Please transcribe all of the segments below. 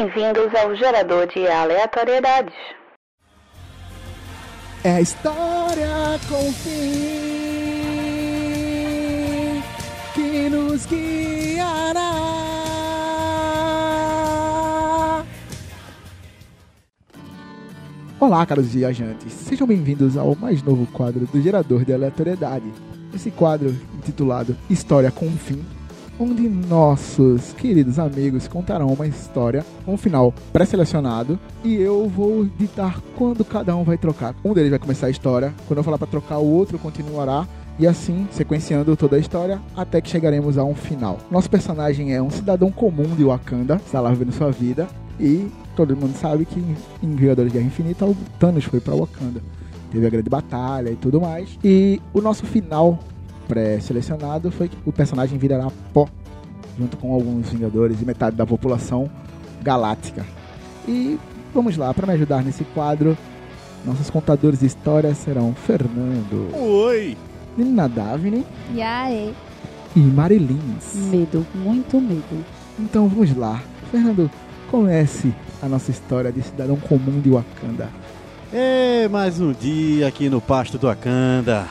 Bem-vindos ao gerador de aleatoriedades. É a história com fim que nos guiará. Olá, caros viajantes. Sejam bem-vindos ao mais novo quadro do Gerador de Aleatoriedade. Esse quadro intitulado História com Fim onde nossos queridos amigos contarão uma história com um final pré-selecionado e eu vou ditar quando cada um vai trocar. Um deles vai começar a história, quando eu falar para trocar, o outro continuará e assim sequenciando toda a história até que chegaremos a um final. Nosso personagem é um cidadão comum de Wakanda, está lá vivendo sua vida e todo mundo sabe que em Vingadores de Guerra Infinita o Thanos foi para Wakanda. Teve a grande batalha e tudo mais. E o nosso final pré-selecionado foi que o personagem virará pó, junto com alguns Vingadores e metade da população galáctica. E vamos lá, para me ajudar nesse quadro, nossos contadores de histórias serão Fernando. Oi! Nina Davine. E aí? E Marilins. Medo, muito medo. Então vamos lá. Fernando, comece a nossa história de cidadão comum de Wakanda. É mais um dia aqui no pasto do Wakanda.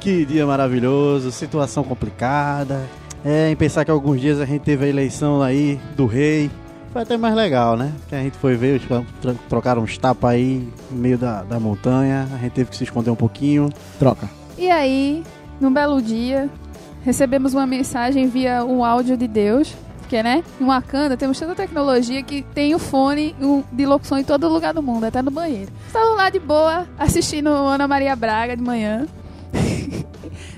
Que dia maravilhoso, situação complicada. É, em pensar que alguns dias a gente teve a eleição aí do rei. Foi até mais legal, né? Que a gente foi ver, trocaram uns tapas aí no meio da, da montanha. A gente teve que se esconder um pouquinho. Troca. E aí, num belo dia, recebemos uma mensagem via um áudio de Deus. Porque, né? Em Wakanda temos tanta tecnologia que tem o fone de locução em todo lugar do mundo, até no banheiro. Estavam lá de boa, assistindo Ana Maria Braga de manhã.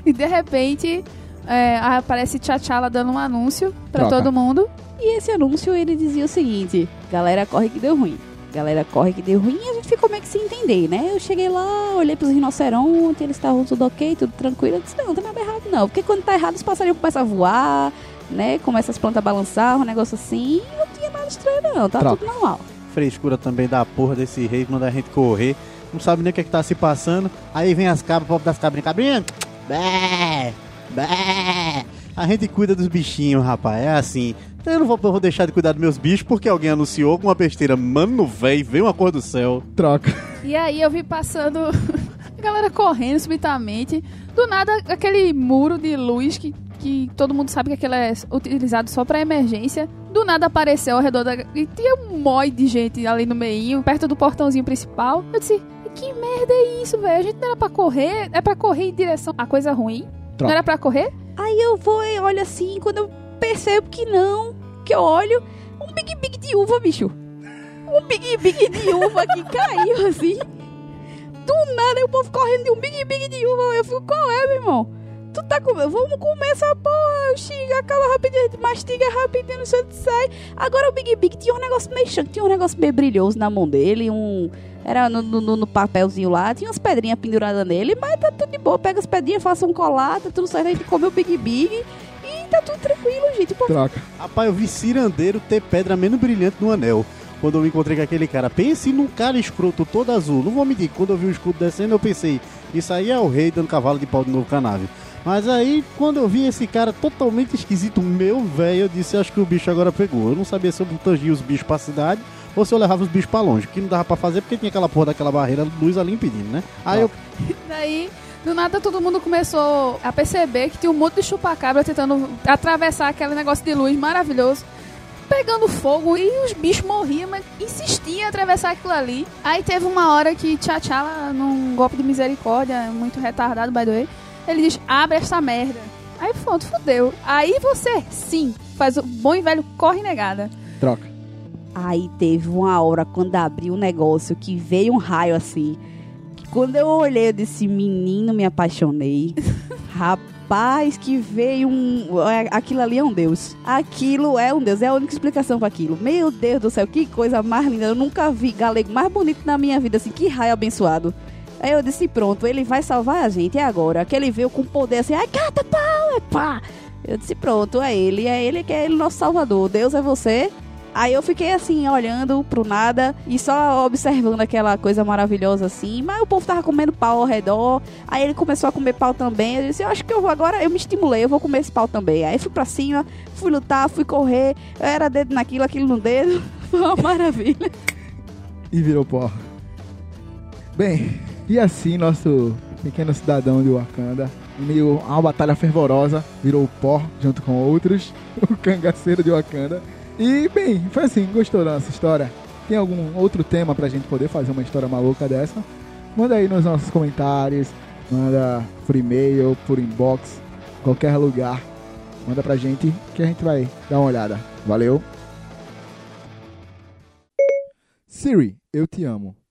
e de repente é, aparece Tchatchala dando um anúncio para todo mundo. E esse anúncio ele dizia o seguinte: galera, corre que deu ruim. Galera, corre que deu ruim e a gente ficou meio que sem entender, né? Eu cheguei lá, olhei pros rinocerontes, eles estavam tudo ok, tudo tranquilo. Eu disse: não, não tem nada errado não. Porque quando tá errado, os passarinhos começam a voar, né? Começa as plantas a balançar, um negócio assim. E não tinha nada estranho, não. Tá Troca. tudo normal. Frescura também da porra desse rei, manda a gente correr não sabe nem o que, é que tá se passando. Aí vem as cabras, o povo das cabrinhas, cabrinha, bé, bé. A gente cuida dos bichinhos, rapaz, é assim. Eu não vou, vou deixar de cuidar dos meus bichos porque alguém anunciou com uma besteira. Mano, véi, veio uma cor do céu. Troca. E aí eu vi passando a galera correndo subitamente. Do nada, aquele muro de luz que, que todo mundo sabe que aquele é utilizado só para emergência. Do nada apareceu ao redor da. E tinha um mói de gente ali no meio, perto do portãozinho principal. Eu disse, que merda é isso, velho? A gente não era pra correr, é pra correr em direção a coisa ruim. Troca. Não era pra correr? Aí eu vou e olho assim, quando eu percebo que não, que eu olho, um Big Big de uva, bicho. Um Big Big de uva que caiu assim. Do nada, o povo correndo de um Big Big de uva. Eu fico, qual é, meu irmão? Tá comendo? Vamos comer essa porra. Xinga, acaba rapidinho, mastiga rapidinho, não sei onde sai. Agora o Big Big tinha um negócio meio chão, tinha um negócio meio brilhoso na mão dele, um era no, no, no, papelzinho lá, tinha umas pedrinhas penduradas nele, mas tá tudo de boa. Pega as pedrinhas, faça um colar, tá tudo certo. A gente comeu o Big Big e tá tudo tranquilo, gente. Pô. Troca. Rapaz, eu vi cirandeiro ter pedra menos brilhante no anel. Quando eu me encontrei com aquele cara. Pense num cara escroto todo azul. Não vou mentir, quando eu vi o escudo descendo, eu pensei, isso aí é o rei dando cavalo de pau de novo canave. Mas aí, quando eu vi esse cara totalmente esquisito, meu velho, eu disse, acho que o bicho agora pegou. Eu não sabia se eu tangia os bichos pra cidade ou se eu levava os bichos pra longe, que não dava pra fazer porque tinha aquela porra daquela barreira luz ali impedindo, né? Aí eu. Daí. Do nada todo mundo começou a perceber que tinha um monte de chupacabra tentando atravessar aquele negócio de luz maravilhoso pegando fogo e os bichos morriam, mas insistiam em atravessar aquilo ali. Aí teve uma hora que Tchatchala, num golpe de misericórdia, muito retardado, by the way, ele diz: abre essa merda. Aí pronto, fudeu. Aí você, sim, faz o bom e velho corre negada. Troca. Aí teve uma hora quando abriu o um negócio que veio um raio assim. Que quando eu olhei, eu disse: Menino, me apaixonei. Rapaz, que veio um. É, aquilo ali é um Deus. Aquilo é um Deus. É a única explicação para aquilo. Meu Deus do céu, que coisa mais linda. Eu nunca vi galego mais bonito na minha vida, assim. Que raio abençoado. Aí eu disse: Pronto, ele vai salvar a gente. É agora. Que ele veio com poder assim. Ai, cata, pau, é pá. Eu disse: Pronto, é ele. É ele que é ele, nosso salvador. Deus é você. Aí eu fiquei assim, olhando pro nada e só observando aquela coisa maravilhosa assim. Mas o povo tava comendo pau ao redor. Aí ele começou a comer pau também. Eu disse, eu acho que eu vou agora, eu me estimulei, eu vou comer esse pau também. Aí fui pra cima, fui lutar, fui correr. Eu era dedo naquilo, aquilo no dedo. Foi uma maravilha. e virou pó. Bem, e assim nosso pequeno cidadão de Wakanda, em meio a uma batalha fervorosa, virou pó junto com outros, o cangaceiro de Wakanda. E, bem, foi assim, gostou da nossa história? Tem algum outro tema pra gente poder fazer uma história maluca dessa? Manda aí nos nossos comentários, manda por e-mail, por inbox, qualquer lugar. Manda pra gente que a gente vai dar uma olhada. Valeu! Siri, eu te amo.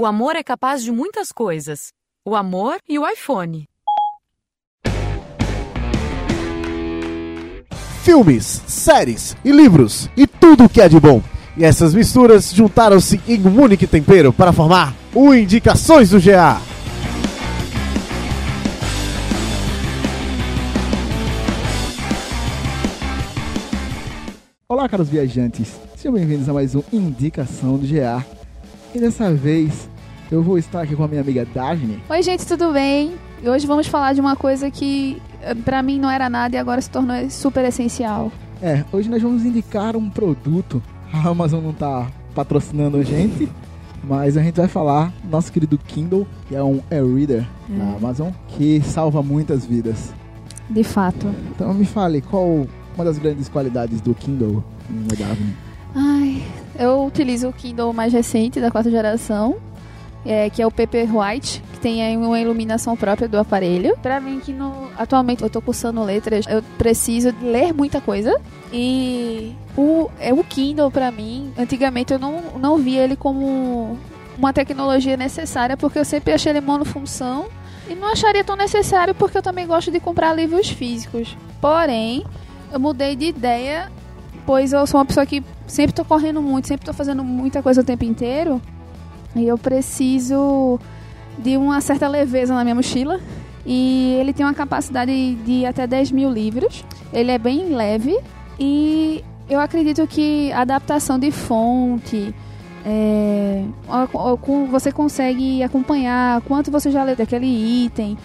O amor é capaz de muitas coisas. O amor e o iPhone. Filmes, séries e livros e tudo o que é de bom. E essas misturas juntaram-se em um único tempero para formar o Indicações do GA. Olá, caros viajantes. Sejam bem-vindos a mais um Indicação do GA. E dessa vez eu vou estar aqui com a minha amiga Daphne. Oi, gente, tudo bem? E hoje vamos falar de uma coisa que eh, pra mim não era nada e agora se tornou super essencial. É, hoje nós vamos indicar um produto. A Amazon não tá patrocinando a gente, mas a gente vai falar do nosso querido Kindle, que é um e-reader da Amazon, que salva muitas vidas. De fato. Então me fale, qual uma das grandes qualidades do Kindle, Daphne? Ai, eu utilizo o Kindle mais recente da quarta geração, é, que é o Paper White, que tem aí uma iluminação própria do aparelho. Pra mim, que no, atualmente eu tô cursando letras, eu preciso ler muita coisa. E o, é, o Kindle, pra mim, antigamente eu não, não via ele como uma tecnologia necessária, porque eu sempre achei ele monofunção. E não acharia tão necessário, porque eu também gosto de comprar livros físicos. Porém, eu mudei de ideia, pois eu sou uma pessoa que sempre tô correndo muito, sempre tô fazendo muita coisa o tempo inteiro. E eu preciso de uma certa leveza na minha mochila. E ele tem uma capacidade de até 10 mil livros. Ele é bem leve. E eu acredito que a adaptação de fonte. é, você consegue acompanhar quanto você já leu daquele item.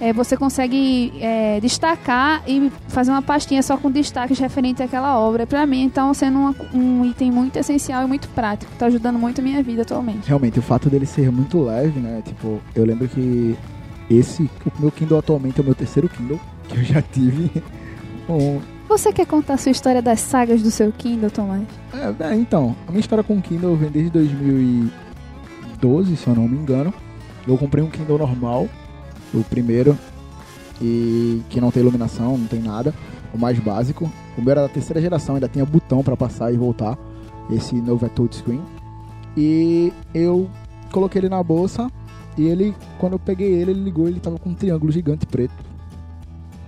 É, você consegue é, destacar e fazer uma pastinha só com destaques referentes àquela obra. Pra mim, então, sendo uma- um item muito essencial e muito prático. Tá ajudando muito a minha vida atualmente. Realmente, o fato dele ser muito leve, né? Tipo, eu lembro que esse, o meu Kindle atualmente é o meu terceiro Kindle, que eu já tive. Um, Você quer contar a sua história das sagas do seu Kindle, Tomás? É, é, então, a minha história com o Kindle vem desde 2012, se eu não me engano. Eu comprei um Kindle normal, o primeiro, e que não tem iluminação, não tem nada, o mais básico. O meu era da terceira geração, ainda tinha botão pra passar e voltar. Esse novo é touchscreen. E eu coloquei ele na bolsa e ele, quando eu peguei ele, ele ligou, ele tava com um triângulo gigante preto.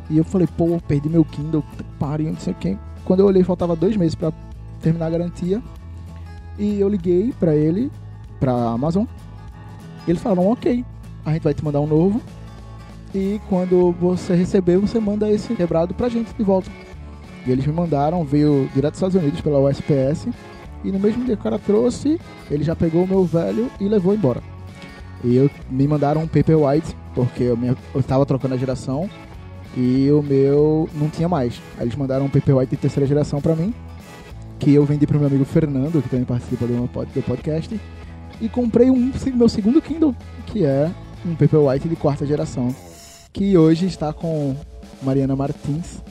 E eu falei, pô, perdi meu Kindle, pariu, não sei o que. Quando eu olhei, faltava dois meses pra terminar a garantia. E eu liguei pra ele, pra Amazon. E eles falaram, ok, a gente vai te mandar um novo. E quando você receber, você manda esse quebrado pra gente de volta. E eles me mandaram, veio direto dos Estados Unidos pela USPS. E no mesmo dia que o cara trouxe, ele já pegou o meu velho e levou embora. E eu, me mandaram um Paperwhite, porque eu, minha, eu tava trocando a geração. E o meu não tinha mais. Aí eles mandaram um Paperwhite de terceira geração pra mim que eu vendi pro meu amigo Fernando, que também participa do, do podcast, e comprei um meu segundo Kindle, que é um Paperwhite de quarta geração, que hoje está com Mariana Martins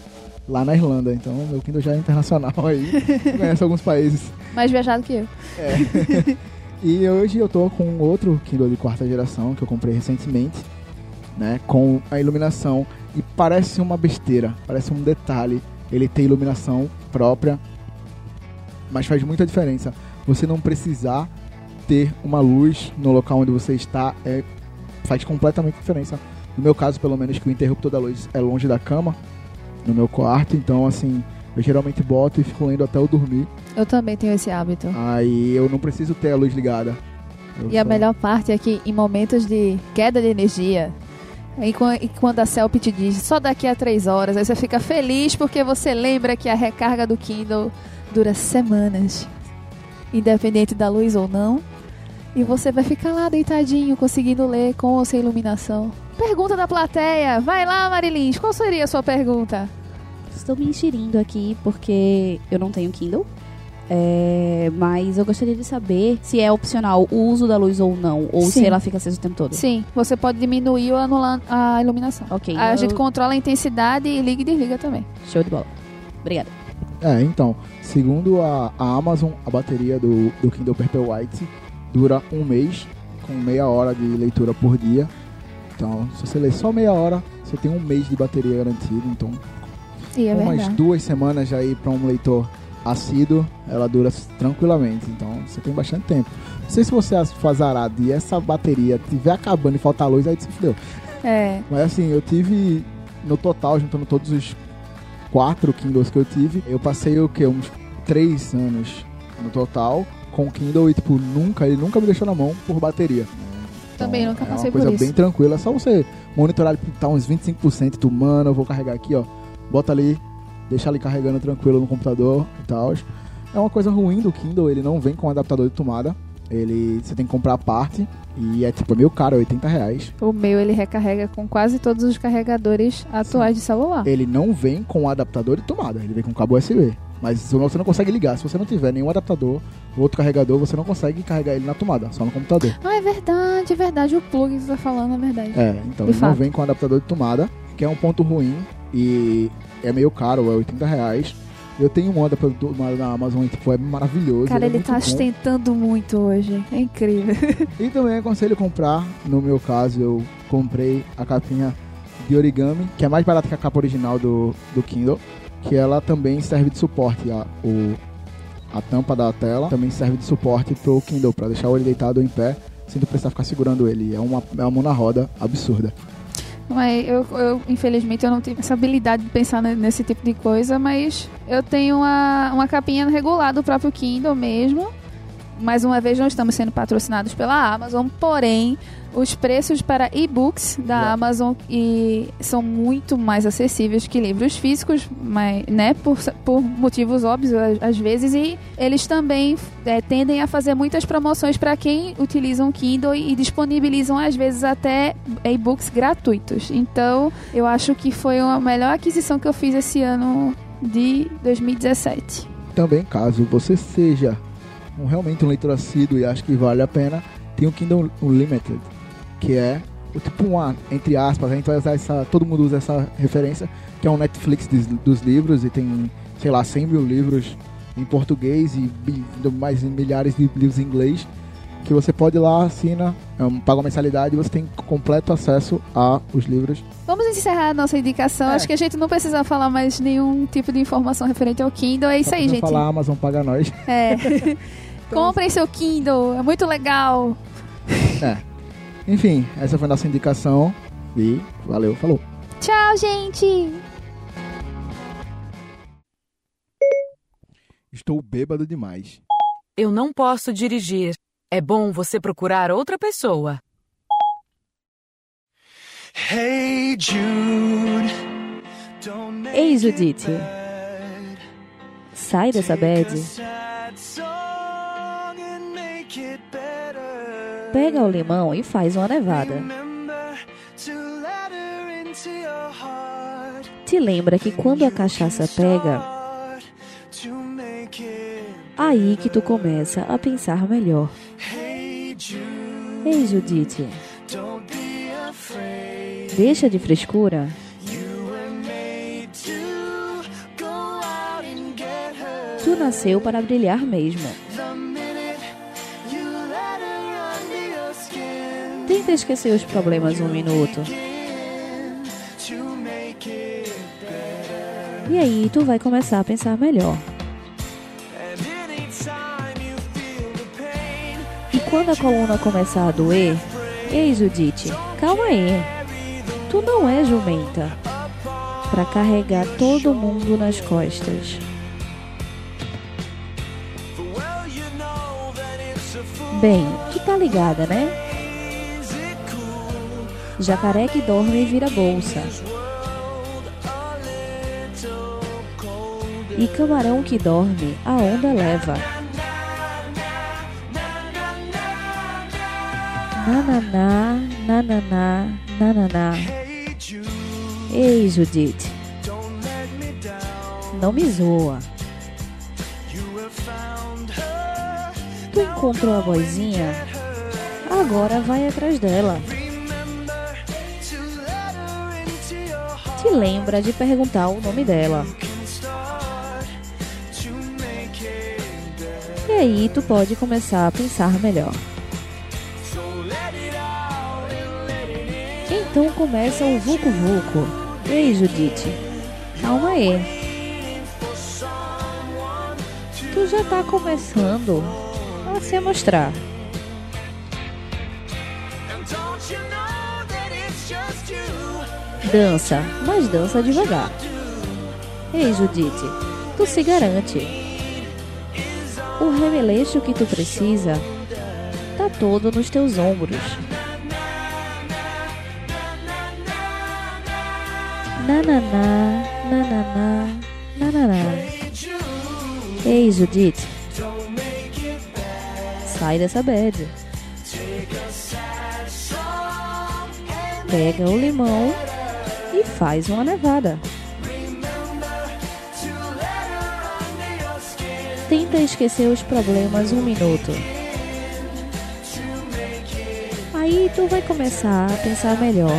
lá na Irlanda. Então, meu Kindle já é internacional aí, conhece alguns países. Mais viajado que eu. E hoje eu tô com outro Kindle de quarta geração que eu comprei recentemente, né, com a iluminação e parece uma besteira, parece um detalhe. Ele tem iluminação própria, mas faz muita diferença. Você não precisar ter uma luz no local onde você está é faz completamente diferença. No meu caso, pelo menos, que o interruptor da luz é longe da cama, no meu quarto, então assim, eu geralmente boto e fico lendo até eu dormir. Eu também tenho esse hábito. Aí eu não preciso ter a luz ligada. Eu E a só- melhor parte é que em momentos de queda de energia, e e quando a Celp te diz só daqui a três horas, aí você fica feliz porque você lembra que a recarga do Kindle dura semanas, independente da luz ou não. E você vai ficar lá deitadinho, conseguindo ler com ou sem iluminação. Pergunta da plateia. Vai lá, Marilins. Qual seria a sua pergunta? Estou me enxerindo aqui porque eu não tenho Kindle. É, mas eu gostaria de saber se é opcional o uso da luz ou não, ou Sim. se ela fica acesa o tempo todo. Sim, você pode diminuir ou anular a iluminação. Ok, A eu- gente controla a intensidade e liga e desliga também. Show de bola. Obrigada. É, então, segundo a, a Amazon, a bateria do, do Kindle Paperwhite dura um mês, com meia hora de leitura por dia. Então, se você ler só meia hora, você tem um mês de bateria garantido. Então, é umas verdade. duas semanas aí para um leitor assíduo, ela dura tranquilamente. Então, você tem bastante tempo. Não sei se você for azarado e essa bateria tiver acabando e faltar luz, aí você fudeu. É. Mas assim, eu tive no total, juntando todos os quatro Kindles que eu tive, eu passei o que? Uns três anos no total com o Kindle e tipo, nunca, ele nunca me deixou na mão por bateria. Também nunca é passei uma coisa bem tranquila, é só você monitorar ele tá uns 25%, tu, mano, eu vou carregar aqui, ó. Bota ali, deixa ali carregando tranquilo no computador e tal. É uma coisa ruim do Kindle, ele não vem com adaptador de tomada. Ele, você tem que comprar a parte e é tipo, é meio caro, é 80 reais. O meu ele recarrega com quase todos os carregadores atuais de celular. ele não vem com adaptador de tomada, ele vem com cabo USB. Mas você não consegue ligar. Se você não tiver nenhum adaptador, outro carregador, você não consegue carregar ele na tomada, só no computador. Ah, é verdade, é verdade. O plug que você tá falando é verdade. É, então De ele não fato. vem com adaptador de tomada, que é um ponto ruim e é meio caro, é 80 reais. Eu tenho um adaptador na Amazon e tipo, é maravilhoso. Cara, é ele muito tá ostentando muito hoje. É incrível. E também aconselho comprar, no meu caso, eu comprei a capinha de origami, que é mais barata que a capa original do, do Kindle, que ela também serve de suporte. A, o, a tampa da tela também serve de suporte pro Kindle, pra deixar ele deitado em pé, sem precisar ficar segurando ele. É uma, é uma mão na roda absurda. Mas eu, eu, infelizmente, eu não tive essa habilidade de pensar ne- nesse tipo de coisa, mas eu tenho uma, uma capinha regular do próprio Kindle mesmo. Mais uma vez, não estamos sendo patrocinados pela Amazon, porém, os preços para e-books da Yeah. Amazon e são muito mais acessíveis que livros físicos, mas, né, por, por motivos óbvios às, vezes, e eles também é, tendem a fazer muitas promoções para quem utiliza um Kindle e disponibilizam às vezes até e-books gratuitos. Então, eu acho que foi a melhor aquisição que eu fiz esse ano de 2017. Também, caso você seja um, realmente um leitor assíduo e acha que vale a pena, tem o Kindle Unlimited, que é o tipo uma, entre aspas, a gente vai usar essa, todo mundo usa essa referência, que é um Netflix dos, dos livros e tem, sei lá, 100 mil livros em português e mais milhares de livros em inglês, que você pode ir lá, assina, é paga uma mensalidade e você tem completo acesso a os livros. Vamos encerrar a nossa indicação. É. Acho que a gente não precisa falar mais nenhum tipo de informação referente ao Kindle. É isso Só aí, gente. falar Amazon paga nós. É. Comprem seu Kindle, é muito legal. É. Enfim, essa foi a nossa indicação e valeu, falou. Tchau, gente! Estou bêbado demais. Eu não posso dirigir. É bom você procurar outra pessoa. Hey Jude, Ei, it Judite, sai dessa bad. Pega o limão e faz uma nevada. Te lembra que quando a cachaça pega, aí que tu começa a pensar melhor. Ei, Judite, deixa de frescura. Tu nasceu para brilhar mesmo. Tenta esquecer os problemas um minuto. E aí tu vai começar a pensar melhor. E quando a coluna começar a doer, ei, Judite, calma aí. Tu não é jumenta para carregar todo mundo nas costas. Bem, tu tá ligada, né? Jacaré que dorme vira bolsa. E camarão que dorme, a onda leva. Nananá, nananá, nananá. Ei, Judite, não me zoa. Tu encontrou a vozinha? Agora vai atrás dela. Te lembra de perguntar o nome dela. E aí tu pode começar a pensar melhor. Então começa o Vucu Vucu. Ei, Judite, calma aí. Tu já tá começando a se mostrar. Dança, mas dança devagar. Ei, Judite, tu se garante. O remeleixo que tu precisa tá todo nos teus ombros. Nananá, nananá, nananá. Ei, Judite. Sai dessa bad. Pega o limão e faz uma nevada. Tenta esquecer os problemas um minuto. Aí tu vai começar a pensar melhor,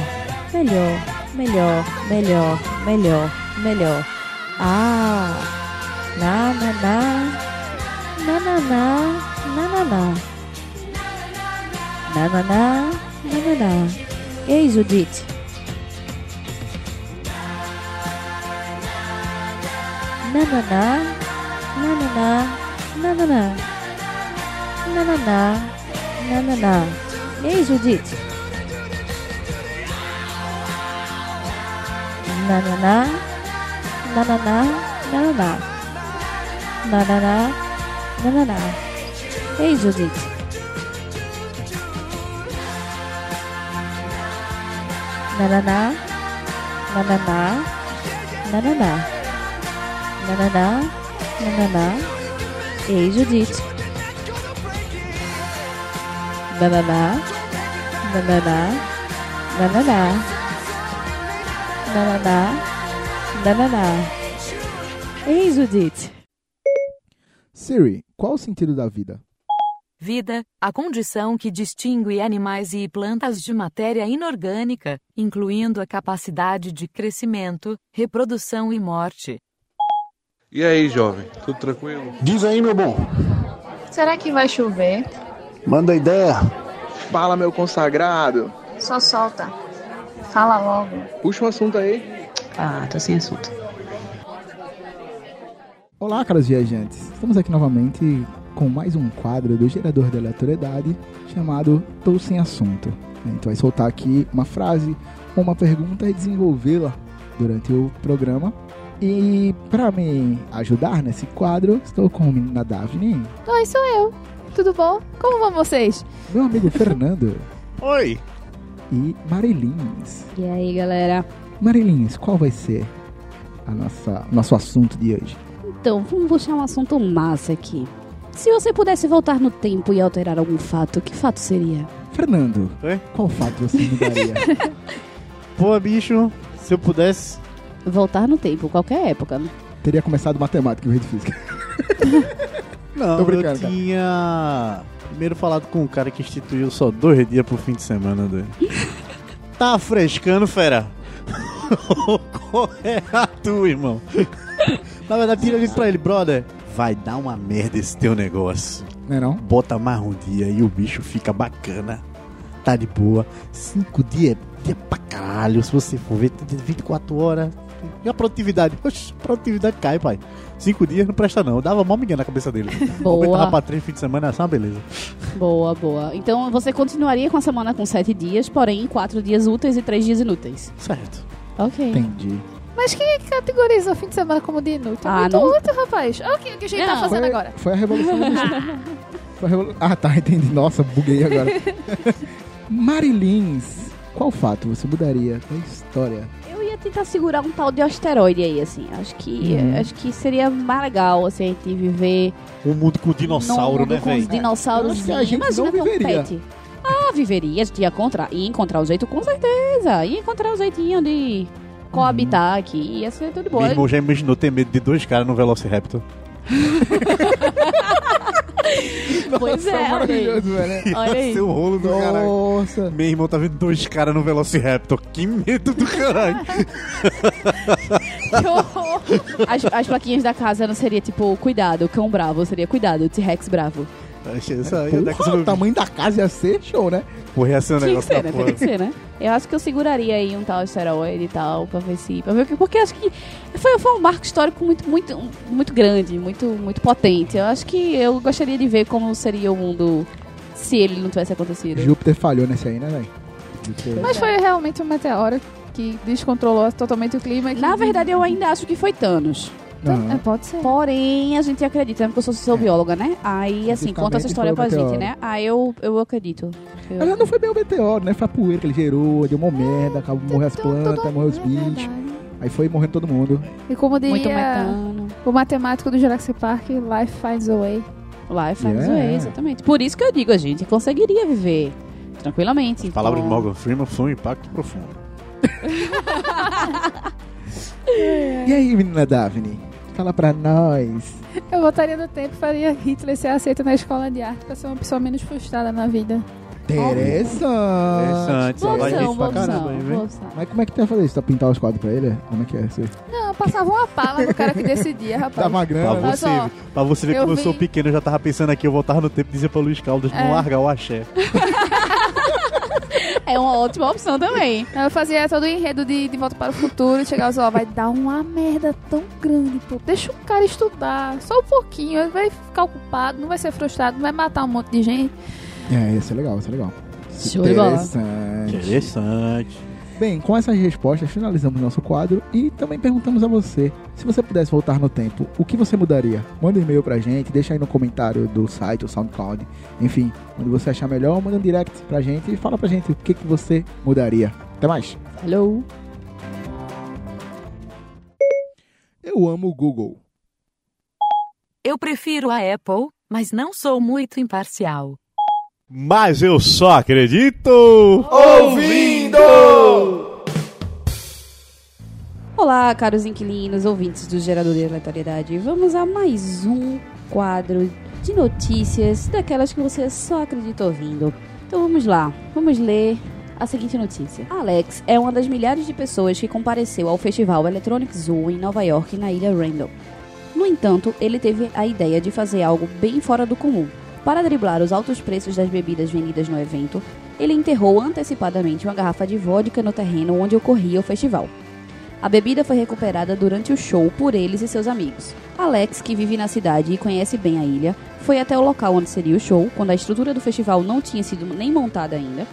melhor, melhor, melhor, melhor, melhor. Ah, na na na, na na na, na na na, na na na, na na na. Ei, Judite. Na na na, na na na, na na na, na na na, na na na. Ei, Judite. Na na na, na na na, na na na, na na na, na na na. Ei, Judite. Na na na, na na na, na na na, na na na, na na na. Ei, Judite. Na na na, na na na, na na na, na na na, na na na. Ei, Judite. Siri, qual o sentido da vida? Vida, a condição que distingue animais e plantas de matéria inorgânica, incluindo a capacidade de crescimento, reprodução e morte. E aí, jovem, tudo tranquilo? Diz aí, meu bom. Será que vai chover? Manda ideia. Fala, meu consagrado. Só solta. Fala logo. Puxa um assunto aí. Ah, tô sem assunto. Olá, caros viajantes. Estamos aqui novamente com mais um quadro do gerador de aleatoriedade chamado Tô Sem Assunto. A gente vai soltar aqui uma frase ou uma pergunta e desenvolvê-la durante o programa. E para me ajudar nesse quadro, estou com a menina Daphne, Oi, sou eu. Tudo bom? Como vão vocês? meu amigo Fernando Oi! e Marilins. E aí, galera? Marilins, qual vai ser a nossa nosso assunto de hoje? Então, vamos puxar um assunto massa aqui. Se você pudesse voltar no tempo e alterar algum fato, que fato seria? Fernando, Oi? qual fato você mudaria? Pô, bicho, se eu pudesse. Voltar no tempo, qualquer época. né? Teria começado matemática em vez de física. Não, eu tinha primeiro falado com um cara que instituiu só dois dias pro fim de semana dele. tá frescando, fera? Qual é a tua, irmão? Na verdade, tira isso pra ele, brother. Vai dar uma merda esse teu negócio. Não é não? Bota mais um dia e o bicho fica bacana. Tá de boa. Cinco dias é dia pra caralho. Se você for ver, tem 24 horas. E a produtividade? Oxi, a produtividade cai, pai. Cinco dias não presta não. Eu dava mó migué na cabeça dele. Boa. Aumentava pra três fim de semana, é só uma beleza. Boa, boa. Então você continuaria com a semana com sete dias, porém quatro dias úteis e três dias inúteis. Certo. Ok. Entendi. Mas quem é que categorizou o fim de semana como de inútil? Ah, muito não- útil, rapaz. Olha o que, que a gente tá Não. fazendo Foi, agora. foi a revolução industrial. Foi a revolu- Ah, tá, entendi. Nossa, buguei agora. Marilins, qual fato você mudaria da história? Eu ia tentar segurar um tal de asteroide aí, assim. Acho que Uhum. acho que seria mais legal assim, a gente viver Um mundo com dinossauro, mundo né, com os velho? dinossauros. Gente Imagina ter um pet. Ah, viveria, a gente ia encontrar, ia encontrar o jeito, com certeza. Ia encontrar o jeitinho de coabitar aqui, ia ser tudo bom. Meu irmão já imaginou ter medo de dois caras no Velociraptor. Pois é, olha aí. maravilhoso, velho. Olha aí. Seu rolo do caralho. Nossa. Meu irmão tá vendo dois caras no Velociraptor. Que medo do caralho. Que horror. As, as plaquinhas da casa não seria tipo, cuidado, cão bravo, seria cuidado, T-Rex bravo. Achei isso aí. É que Porra, o tamanho da casa ia ser show, né? Porra, ia ser um Tinha que negócio ser, da né? porra. Tem que ser, né? Eu acho que eu seguraria aí um tal esteroide e tal, pra ver se. Pra ver o que. Porque acho que foi, foi um marco histórico muito, muito, muito grande, muito, muito potente. Eu acho que eu gostaria de ver como seria o mundo se ele não tivesse acontecido. Júpiter falhou nesse aí, né, velho? Mas foi realmente um meteoro que descontrolou totalmente o clima. que- Na verdade, eu ainda acho que foi Thanos. Não. É, pode ser. Porém, a gente acredita, porque eu sou, sou bióloga, né? Aí, assim, conta essa história pra gente, né? Aí eu, eu acredito. Eu- Mas não foi bem o meteoro, né? Foi a poeira que ele gerou, deu uma merda, acabou morreu as plantas, morreu os é bichos. Aí foi morrendo todo mundo. E como Muito diria metano. o matemático do Jurassic Park, life finds a way. Life finds Yeah. a way, exatamente. Por isso que eu digo, a gente conseguiria viver tranquilamente. A palavra de então- Morgan Freeman foi um impacto profundo. E aí, menina Daphne? Fala pra nós. Eu voltaria no tempo e faria Hitler ser aceito na escola de arte pra ser uma pessoa menos frustrada na vida. Interessante. Interessante. Pra caramba, opção. Mas como é que tu vai fazer isso? Tu vai pintar os quadros pra ele? Como é que é isso? Não, eu passava uma pala no cara que decidia, rapaz. Dá uma Pra grana. Mas, você, ó, pra você ver eu como eu sou vi- pequeno, eu já tava pensando aqui, eu voltava no tempo e dizer pra Luiz Caldas É. não largar o axé. É uma ótima opção também. Eu fazia todo o enredo de, de Volta para o Futuro e chegava assim, ó, vai dar uma merda tão grande, pô. Deixa o cara estudar, só um pouquinho, ele vai ficar ocupado, não vai ser frustrado, não vai matar um monte de gente. É, isso é legal, isso é legal. Show de bola. Interessante. Interessante. Bem, com essas respostas, finalizamos nosso quadro e também perguntamos a você: se você pudesse voltar no tempo, o que você mudaria? Manda um e-mail pra gente, deixa aí no comentário do site, o SoundCloud, enfim, onde você achar melhor, manda um direct pra gente e fala pra gente o que, que você mudaria. Até mais! Hello. Eu amo o Google. Eu prefiro a Apple, mas não sou muito imparcial. Mas eu só acredito! Ouvindo! Olá, caros inquilinos, ouvintes do Gerador de Aleatoriedade. Vamos a mais um quadro de notícias daquelas que você só acredita ouvindo. Então vamos lá, vamos ler a seguinte notícia. Alex é uma das milhares de pessoas que compareceu ao festival Electronic Zoo em Nova York, na ilha Randall. No entanto, ele teve a ideia de fazer algo bem fora do comum. Para driblar os altos preços das bebidas vendidas no evento, ele enterrou antecipadamente uma garrafa de vodka no terreno onde ocorria o festival. A bebida foi recuperada durante o show por eles e seus amigos. Alex, que vive na cidade e conhece bem a ilha, foi até o local onde seria o show, quando a estrutura do festival não tinha sido nem montada ainda.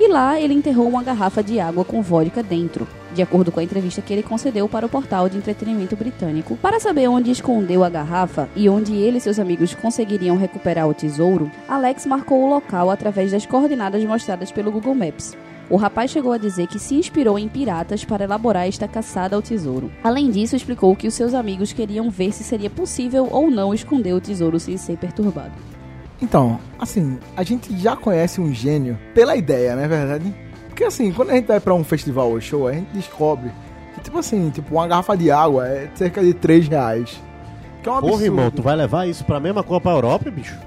E lá ele enterrou uma garrafa de água com vodka dentro, de acordo com a entrevista que ele concedeu para o portal de entretenimento britânico. Para saber onde escondeu a garrafa e onde ele e seus amigos conseguiriam recuperar o tesouro, Alex marcou o local através das coordenadas mostradas pelo Google Maps. O rapaz chegou a dizer que se inspirou em piratas para elaborar esta caçada ao tesouro. Além disso, explicou que os seus amigos queriam ver se seria possível ou não esconder o tesouro sem ser perturbado. Então, assim, a gente já conhece um gênio pela ideia, não é verdade? Porque assim, quando a gente vai pra um festival ou show, a gente descobre que, tipo assim, tipo, uma garrafa de água é cerca de 3 reais. Que é um absurdo. Porra, irmão, tu vai levar isso pra mesma Copa Europa, bicho?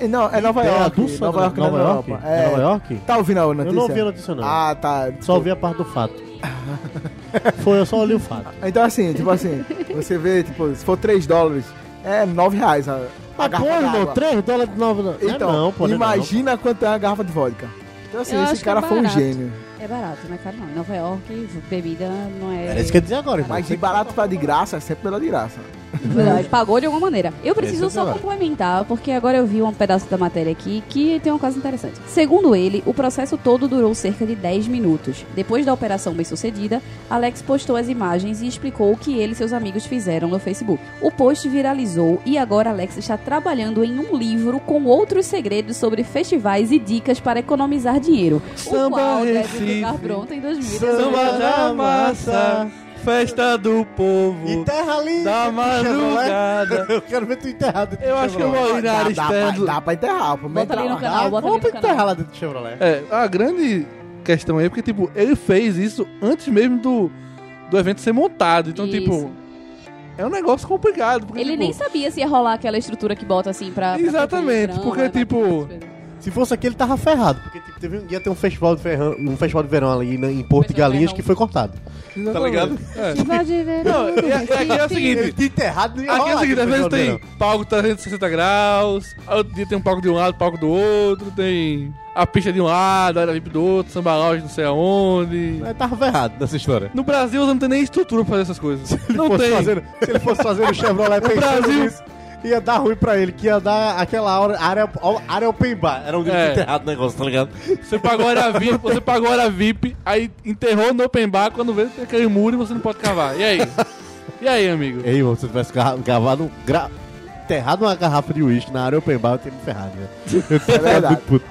É, não, é Nova Ideia York. do Nova York, Nova é York? É Nova York? Tá ouvindo a notícia? Eu não ouvi a notícia, não. Ah, tá. Só ouvi a parte do fato. Foi, eu só olhei o fato. Então assim, tipo assim, você vê, tipo, se for 3 dólares, é 9 reais a, a Mas, garrafa pô, irmão, d'água. 3 dólares de novo. Então, é não, pô, é não. imagina quanto é uma garrafa de vodka. Então assim, Eu esse cara é foi um gênio. É barato, não é caro não. Em Nova York, bebida não é... Era isso que eu ia dizer agora, irmão. Mas de barato pra de graça, é sempre pela de graça. Verdade, pagou de alguma maneira. Eu preciso Esse é só complementar, porque agora eu vi um pedaço da matéria aqui que tem uma coisa interessante. Segundo ele, o processo todo durou cerca de 10 minutos. Depois da operação bem sucedida, Alex postou as imagens e explicou o que ele e seus amigos fizeram no Facebook. O post viralizou e agora Alex está trabalhando em um livro com outros segredos sobre festivais e dicas para economizar dinheiro. o Samba qual deve Recife, ficar pronto em 2019. Samba da massa, festa do povo, E terra linda. da madrugada. Eu quero ver tu enterrado dentro Eu do acho que eu vou ir na Dá, área dá, pra, externa. dá pra enterrar. Bota ali no lá. canal, bota ali Vamos enterrar lá dentro do Chevrolet. É, a grande questão aí é porque, tipo, ele fez isso antes mesmo do, do evento ser montado. Então, Isso. tipo, é um negócio complicado. Porque, Ele tipo, nem sabia se ia rolar aquela estrutura que bota assim pra. pra Exatamente, conter o porque, né, tipo, pra- Se fosse aqui, ele tava ferrado. Porque tipo, teve, ia ter um festival de verão, um festival de verão ali na- em Porto de Galinhas que foi cortado. Tá ligado? É. Pode ver. Não, e, e aqui é o seguinte. Ele tinha enterrado ia Aqui é o seguinte, às vezes festival de tem verão. palco 360 graus, outro dia tem um palco de um lado, palco do outro, tem a pista de um lado, a área VIP do outro, samba lounge não sei aonde. Mas tava ferrado nessa história. No Brasil não tem nem estrutura pra fazer essas coisas. Se ele não fosse tem. fazendo- se ele fosse fazendo o Chevrolet No pensando Brasil- nisso, ia dar ruim pra ele, que ia dar aquela hora, área, área open bar. Era onde ele É. enterrado o negócio, tá ligado? Você pagou área VIP, você pagou área VIP, aí enterrou no open bar, quando vê tem aquele muro e você não pode cavar. E aí? E aí, amigo? Ei, irmão, se eu tivesse um gra... enterrado uma garrafa de uísque na área open bar, eu teria me ferrado, né? Eu teria ficado verdade. muito puto.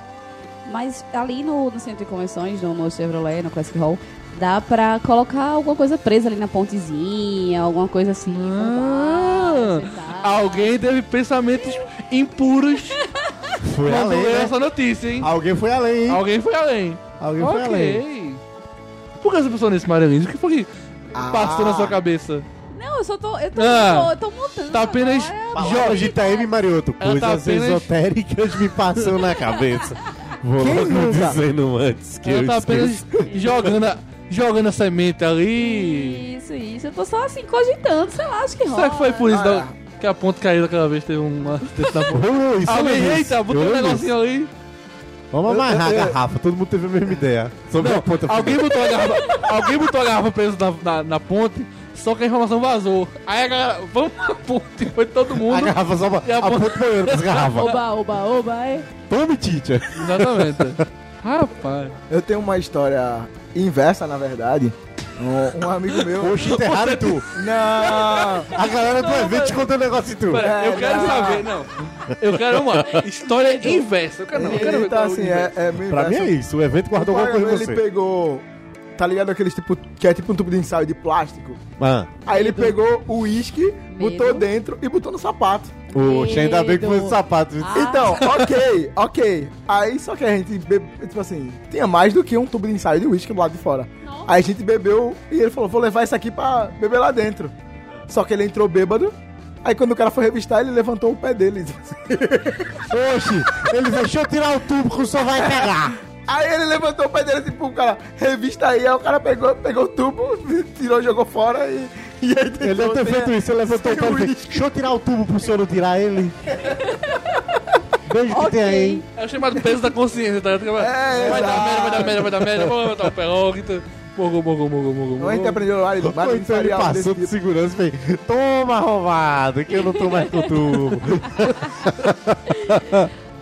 Mas ali no, no centro de convenções, no, no Chevrolet, no Classic Hall, dá pra colocar alguma coisa presa ali na pontezinha, alguma coisa assim. Ah, alguém teve pensamentos impuros Foi quando além, né? essa notícia, hein? Alguém foi além, hein? Alguém foi além. Alguém foi Ok. além. Ah. Por que você pensou nisso, Maria Lins? O que foi que passou na sua cabeça? Não, eu só tô. Eu tô, Ah. eu tô, eu tô montando. Tá apenas Palavras de TM Marioto, tá coisas apenas- esotéricas me passam na cabeça. Vou Quem logo nunca? dizendo antes que Ela eu tá apenas jogando a, jogando a semente ali. Isso, isso. Eu tô só assim cogitando, sei lá, acho que rola. Será que foi por isso Ah, da- que a ponte caiu daquela vez? Teve uma acidente na ponte. Oh, isso eu Alguém, lembro eita, botou Eu um negocinho ali. Vamos Eu- amarrar eu- a garrafa, todo mundo teve a mesma ideia. Sobre a ponta Alguém botou a garrafa, alguém botou a garrafa presa na, na, na ponte, só que a informação vazou. Aí a galera, vamos pra ponte, foi todo A mundo. garrafa só E a a boiando com as garrafas. Oba, oba, oba, é. Tome, Titia. Exatamente. Rapaz. Eu tenho uma história inversa, na verdade. Um, um amigo meu. Oxe, enterraram tu. Não! A galera do evento te contou um negócio e tu. Pera, eu É, quero não. saber, não. Eu quero uma história inversa. Eu quero, eu quero ver Então, o assim, é, é meio Pra mim é isso, o evento guardou O alguma coisa em ele você. pegou. Tá ligado aqueles tipo. Que é tipo um tubo de ensaio de plástico. Ah, Aí ele pegou o uísque, botou Medo. dentro e botou no sapato. Poxa, ainda bem que foi esse sapato. Ah. Então, ok, ok. Aí só que a gente bebe, tipo assim, tinha mais do que um tubo de ensaio de uísque do lado de fora. Aí a gente bebeu e ele falou: vou levar isso aqui pra beber lá dentro. Só que ele entrou bêbado. Aí quando o cara foi revistar, ele levantou o pé dele. Oxe, ele deixou eu tirar o tubo que o senhor vai pegar. Aí ele levantou o pé dele, tipo, o cara, revista aí. Aí o cara pegou, pegou o tubo, tirou, jogou fora e. E aí Ele deve ter feito isso, ele levantou o pé e fez, deixa eu tirar o tubo pro senhor não tirar ele. Beijo que tem aí. É o chamado peso da consciência, tá? É, vai dar merda, vai dar merda, vai dar merda, vou botar o pé logo. então- Morgou, morgou, morgou, morgou, Então a gente aprendeu lá, ele Ou então ele passou de tipo. segurança e fez, toma arrombado, que eu não tô mais com o tubo.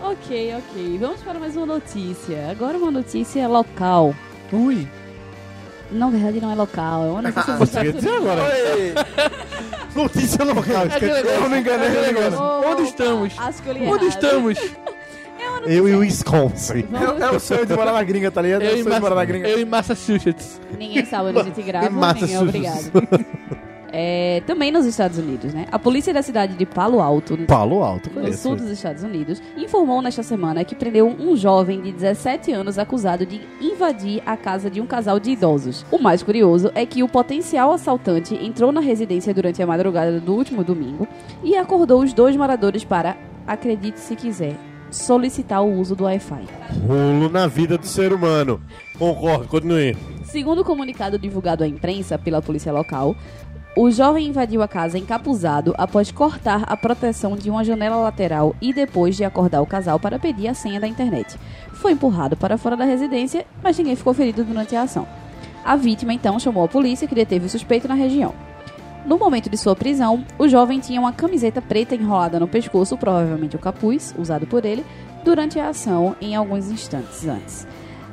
Ok, ok. Vamos para mais uma notícia. Agora uma notícia local. Ui. Na verdade, não é local, é uma notícia dos Você quer dizer agora? Notícia local. É negócio, Eu me enganei, é eu me negócio. enganei. Onde estamos? Eu Onde estamos? Eu e o Wisconsin. É, é o sonho de morar na gringa, tá ligado? É Eu o em, sonho de morar na Massa- gringa. eu em Massachusetts. Ninguém sabe onde a gente grava, Em Massachusetts. ninguém é obrigado. É, também nos Estados Unidos, né? A polícia da cidade de Palo Alto, no, Palo alto, no conheço. sul dos Estados Unidos, informou nesta semana que prendeu um jovem de 17 anos acusado de invadir a casa de um casal de idosos. O mais curioso é que o potencial assaltante entrou na residência durante a madrugada do último domingo e acordou os dois moradores para, acredite se quiser, solicitar o uso do Wi-Fi. Rolo na vida do ser humano. Concordo, continue. Segundo o comunicado divulgado à imprensa pela polícia local, o jovem invadiu a casa encapuzado após cortar a proteção de uma janela lateral e depois de acordar o casal para pedir a senha da internet. Foi empurrado para fora da residência, mas ninguém ficou ferido durante a ação. A vítima então chamou a polícia que deteve o suspeito na região. No momento de sua prisão, o jovem tinha uma camiseta preta enrolada no pescoço, provavelmente o capuz, usado por ele, durante a ação em alguns instantes antes.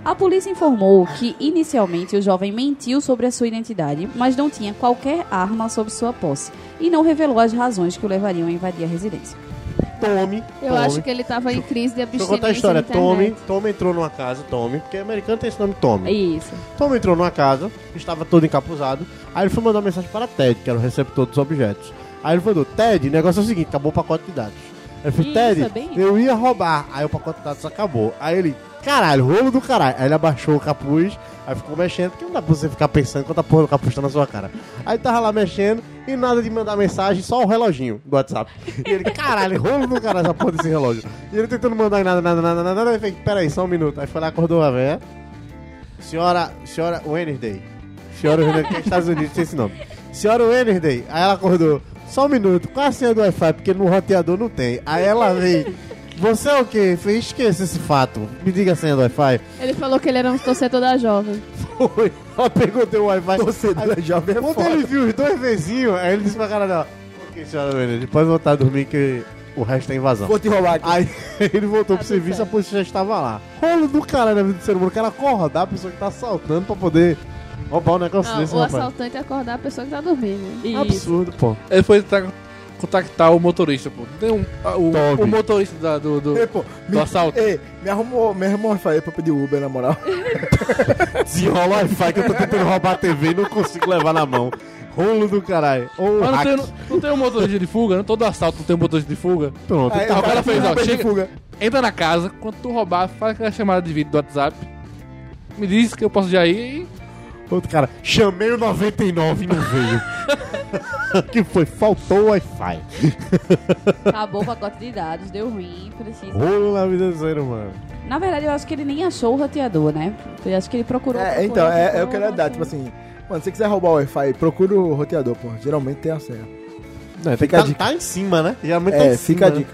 A polícia informou que inicialmente o jovem mentiu sobre a sua identidade, mas não tinha qualquer arma sob sua posse e não revelou as razões que o levariam a invadir a residência. Tome. Eu Tome. acho que ele tava em crise de Deixa eu abstinência contar a história. Tommy, Tommy entrou numa casa, Tommy, porque americano tem esse nome Tommy. Isso. Tommy entrou numa casa, estava todo encapuzado. Aí ele foi mandar uma mensagem para Ted, que era o receptor dos objetos. Aí ele falou: Ted, o negócio é o seguinte: acabou o pacote de dados. Ele falou: Ted, é eu ia roubar. Aí o pacote de dados acabou. Aí ele: caralho, rolo do caralho. Aí ele abaixou o capuz, Aí ficou mexendo, porque não dá pra você ficar pensando enquanto a porra ficar postando na sua cara. Aí tava lá mexendo e nada de mandar mensagem, só o reloginho do WhatsApp. E ele, caralho, rolo do caralho essa porra desse relógio. E ele tentando mandar nada, nada, nada, nada, nada. Aí fez, peraí, só um minuto. Aí foi lá, acordou a véia. Senhora, senhora Wednesday. Senhora Wednesday, que é Estados Unidos, tem esse nome. Senhora Wednesday. Aí ela acordou, só um minuto, qual a senha do Wi-Fi? Porque no roteador não tem. Aí ela veio. Você é o quê? Fez esqueça esse fato. Me diga a senha do Wi-Fi. Ele falou que ele era um torcedor da jovem. Foi. Ela perguntou o Wi-Fi. Torcedor jovem é Quando foda. ele viu os dois vizinhos, aí ele disse pra cara dela: Ok, senhora Wendy, pode voltar a dormir que o resto é invasão. Vou te roubar aqui. Aí ele voltou pro Tá serviço, certo. a polícia já estava lá. Rolo do cara na vida do ser humano, o cara acordar a pessoa que tá assaltando pra poder roubar um negócio Não, desse, o rapaz. assaltante é acordar a pessoa que tá dormindo. Isso. Absurdo, pô. Ele foi tentar contactar o motorista, pô. Tem um, a- o, o motorista da- do, do, Ei, pô, do assalto. Ei, me arrumou, me arrumou Wi-Fi pra pedir Uber, na moral. Desenrola o Wi-Fi que eu tô tentando roubar a TV e não consigo levar na mão. Rolo do caralho. Ou Mas não tem, não tem um motorista de fuga, né? Todo assalto não tem um motorista de fuga. Pronto. Aí, então, o cara fez, ó, chega- fuga. Entra na casa, quando tu roubar, faz aquela chamada de vídeo do WhatsApp. Me diz que eu posso já ir e Outro cara, chamei o 99 e não veio. que foi? Faltou o Wi-Fi. Acabou o pacote de dados, deu ruim, precisa. Rolo na vida do ser humano. Na verdade, eu acho que ele nem achou o roteador, né? Eu acho que ele procurou. É, procurou, então, é, é o que eu ia dar, tipo assim. Mano, se você quiser roubar o Wi-Fi, procura o roteador, pô. Geralmente tem a senha. Não, Fica a tá, dica. tá em cima, né? Geralmente tá em É, fica a cima, né?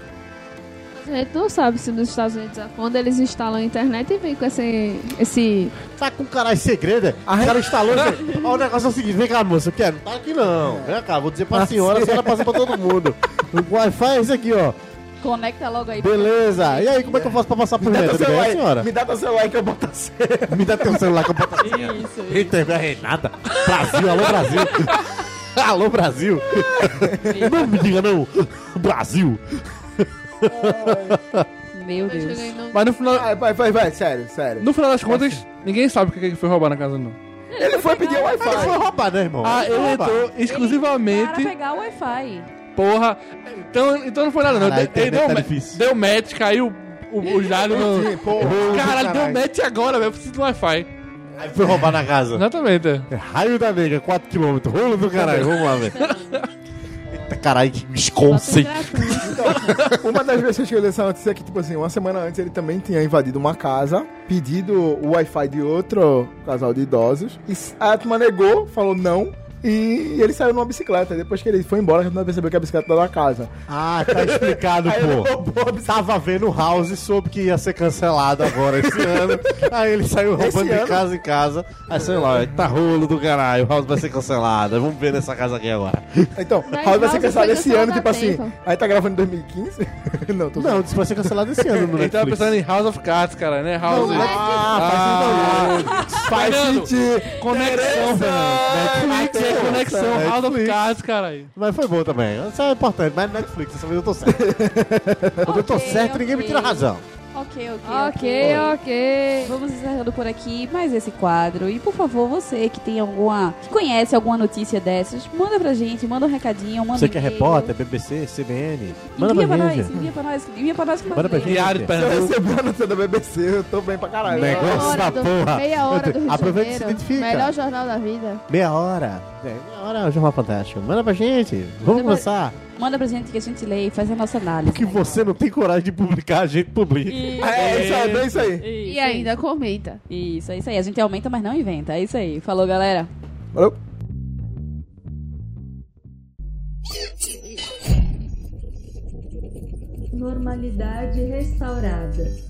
A gente não sabe se nos Estados Unidos, quando eles instalam a internet e vem com esse. esse Tá com caralho segredo, é? O cara instalou. Ó, o negócio é o seguinte: vem cá, moça, eu quero. Não tá aqui não. Vem cá, vou dizer pra senhora, a senhora passa pra todo mundo. O Wi-Fi é esse aqui, ó. Conecta logo aí. Beleza. E aí, como é que eu faço pra passar por dentro? celular, senhora. me dá teu celular aí que eu boto a senha. Me dá teu celular que eu boto a senha. Isso. Eita, é nada. Brasil, alô Brasil. alô Brasil. não me diga não. Brasil. Meu Eu Deus. Mas no final, Vai, vai, vai, vai, sério, sério. no final das contas, ninguém sabe o que que ele foi roubar na casa, não. Ele foi pedir o Ele foi Wi-Fi. roubar, né, irmão? Ah, ele roubar. entrou Para exclusivamente. pegar o Wi-Fi. Porra. Então, então não foi nada, não. Caralho, a Ele internet deu, tá ma- difícil. deu match, caiu o, o Jalo no. Sim. Caralho, deu match agora, velho. Eu preciso do Wi-Fi. Aí foi roubar na casa. Exatamente. É Raio da nega, 4km. Rolo do caralho, vamos lá, velho. Eita caralho, que tem desconceito. gratuito. Uma das vezes que eu li essa notícia é que, tipo assim, uma semana antes ele também tinha invadido uma casa, pedido o Wi-Fi de outro casal de idosos, e a turma negou, falou não, e ele saiu numa bicicleta. Depois que ele foi embora, a gente percebeu que a bicicleta era da casa. Ah, tá explicado, pô. Tava vendo House e soube que ia ser cancelado agora esse ano. Aí ele saiu Esse roubando de ano? casa em casa. Aí sei lá, tá rolo do caralho. House vai ser cancelado. Vamos ver nessa casa aqui agora. Então, Daí House vai ser cancelado esse ano, tipo assim. tempo. Aí tá gravando em 2015? não, tô Não, que vai ser cancelado esse ano no Ele tava pensando em House of Cards, cara, né? House. Ah, Faz Fernando, sentido. Conexão. Netflix é conexão. House of Netflix. Cards, caralho. Mas foi bom também. Isso é importante. Mas Netflix, dessa vez eu tô certo. Quando eu tô certo, ninguém me tira a razão. Ok, ok. ok, ok. Vamos encerrando por aqui mais esse quadro. E por favor, você que tem alguma. que conhece alguma notícia dessas, manda pra gente, manda um recadinho, manda Você um que é repórter, BBC, CBN. Manda Envia pra pra gente. nós, envia pra nós, envia pra nós que nós Manda pra gente. Diário Se eu receber a notícia da BBC, eu tô bem pra caralho. Meia Negócio hora da do- porra. Meia hora do Rio de Aproveita e se Janeiro. identifica. Melhor jornal da vida. Meia hora. É, meia hora é um jornal fantástico. Manda pra gente. Vamos Manda pra- começar. Manda pra gente que a gente lê e faz a nossa análise. O que você não tem coragem de publicar, a gente publica. Isso. É, isso aí, é isso aí. Isso, E ainda comenta. Isso, é isso aí. A gente aumenta, mas não inventa. É isso aí. Falou, galera. Valeu. Normalidade restaurada.